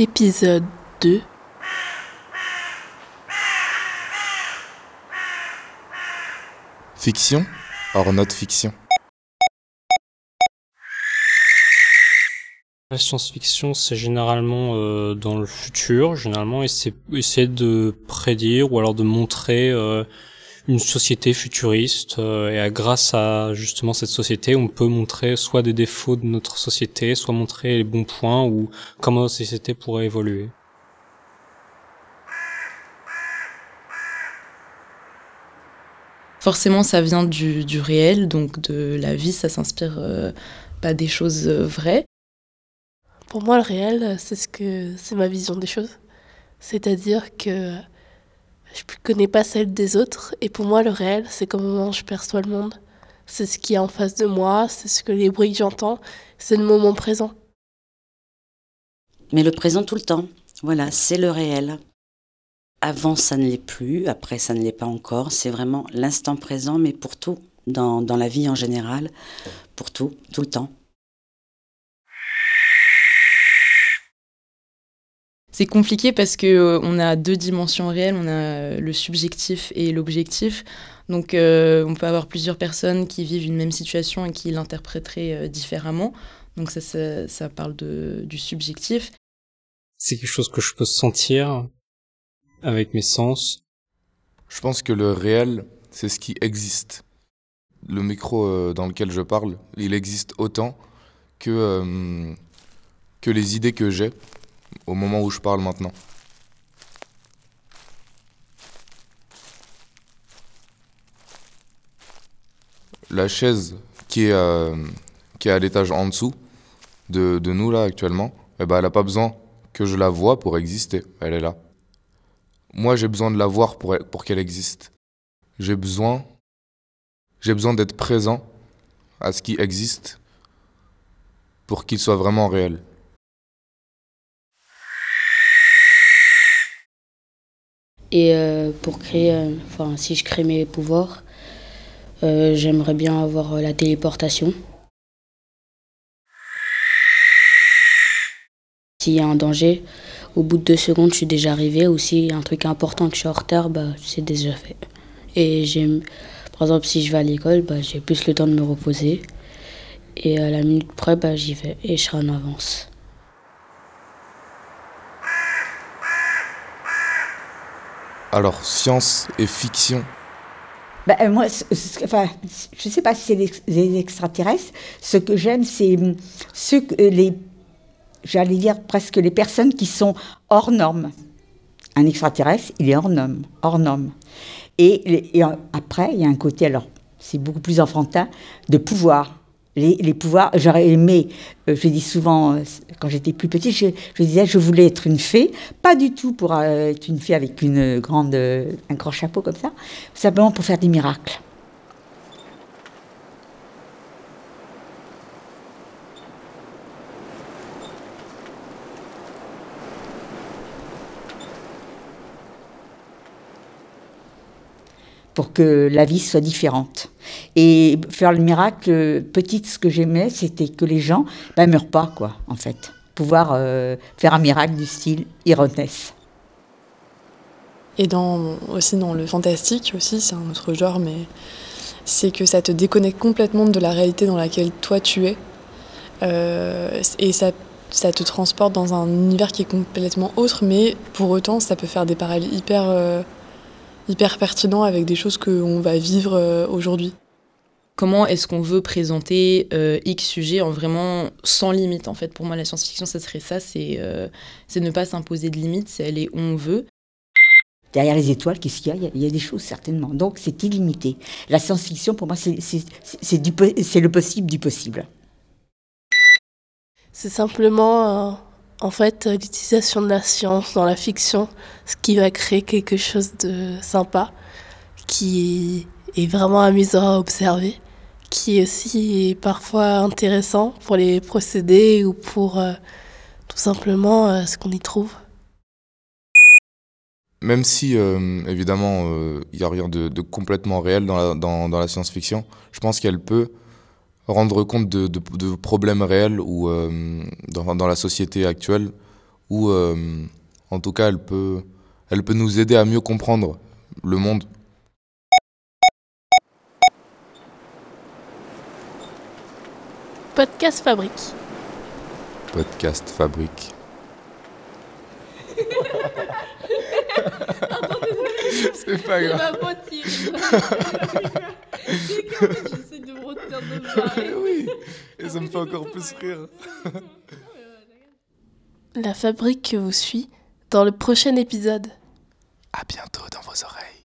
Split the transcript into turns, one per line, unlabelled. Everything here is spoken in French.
Épisode 2
Fiction hors notre fiction.
La science-fiction, c'est généralement euh, dans le futur, généralement, et c'est essayer de prédire ou alors de montrer euh, une société futuriste. euh, et à- grâce à justement cette société, on peut montrer soit des défauts de notre société, soit montrer les bons points ou comment notre société pourrait évoluer.
Forcément, ça vient du, du réel, donc de la vie, ça s'inspire euh, pas des choses euh, vraies.
Pour moi, le réel, c'est ce que c'est ma vision des choses. C'est-à-dire que je ne connais pas celle des autres. Et pour moi, le réel, c'est comment je perçois le monde. C'est ce qui est en face de moi, c'est ce que les bruits que j'entends, c'est le moment présent.
Mais le présent tout le temps. Voilà, c'est le réel. Avant, ça ne l'est plus. Après, ça ne l'est pas encore. C'est vraiment l'instant présent, mais pour tout, dans, dans la vie en général, pour tout, tout le temps.
C'est compliqué parce que euh, on a deux dimensions réelles, on a euh, le subjectif et l'objectif. Donc euh, on peut avoir plusieurs personnes qui vivent une même situation et qui l'interpréteraient euh, différemment. Donc ça, ça, ça parle de, du subjectif.
C'est quelque chose que je peux sentir avec mes sens.
Je pense que le réel, c'est ce qui existe. Le micro euh, dans lequel je parle, il existe autant que, euh, que les idées que j'ai au moment où je parle maintenant. La chaise qui est, euh, qui est à l'étage en dessous de, de nous là actuellement, eh ben, elle n'a pas besoin que je la vois pour exister. Elle est là. Moi, j'ai besoin de la voir pour, pour qu'elle existe. J'ai besoin, j'ai besoin d'être présent à ce qui existe pour qu'il soit vraiment réel.
Et euh, pour créer, euh, enfin, si je crée mes pouvoirs, euh, j'aimerais bien avoir la téléportation. S'il y a un danger, au bout de deux secondes, je suis déjà arrivé. Ou s'il y a un truc important que je suis en retard, bah, c'est déjà fait. Et j'aime, par exemple, si je vais à l'école, bah, j'ai plus le temps de me reposer. Et à la minute près, bah, j'y vais et je serai en avance.
Alors, science et fiction,
Ben, moi, enfin, je ne sais pas si c'est les, extraterrestres. Ce que j'aime, c'est hum, ceux que euh, les, j'allais dire presque les personnes qui sont hors normes. Un extraterrestre, il est hors norme, hors norme. Et, euh, après, il y a un côté, alors, c'est beaucoup plus enfantin, de pouvoir. Les, pouvoirs, j'aurais aimé, euh, je dis souvent, euh, quand j'étais plus petite, je, disais, je voulais être une fée, pas du tout pour euh, être une fée avec une grande, un grand chapeau comme ça, simplement pour faire des miracles. pour que la vie soit différente. Et faire le miracle, petite, ce que j'aimais, c'était que les gens ne meurent pas, quoi, en fait. Pouvoir euh, faire un miracle du style, ils renaissent.
Et dans, aussi dans le fantastique aussi, c'est un autre genre, mais c'est que ça te déconnecte complètement de la réalité dans laquelle toi tu es. Euh, et ça, ça te transporte dans un univers qui est complètement autre, mais pour autant ça peut faire des parallèles hyper, euh, hyper pertinents avec des choses qu'on va vivre euh, aujourd'hui.
Comment est-ce qu'on veut présenter euh, X sujet en vraiment sans limite En fait, pour moi, la science-fiction, ça serait ça, c'est euh, c'est ne pas s'imposer de limites, c'est aller où on veut.
Derrière les étoiles, qu'est-ce qu'il y a? Il y a des choses, certainement. Donc, c'est illimité. La science-fiction, pour moi, c'est- le possible du possible.
C'est simplement, euh, en fait, euh, l'utilisation de la science dans la fiction, ce qui va créer quelque chose de sympa, qui est vraiment amusant à observer, qui est aussi parfois intéressant pour les procédés ou pour euh, tout simplement euh, ce qu'on y trouve.
même si évidemment il n'y a rien de, complètement réel dans la science-fiction, je pense qu'elle peut rendre compte de, de, de problèmes réels ou euh, dans, dans la société actuelle ou euh, en tout cas elle peut, elle peut nous aider à mieux comprendre le monde.
Podcast Fabrique.
Podcast Fabrique. C'est pas grave. Oui, et ça me fait encore plus rire.
La fabrique vous suit dans le prochain épisode.
À bientôt dans vos oreilles.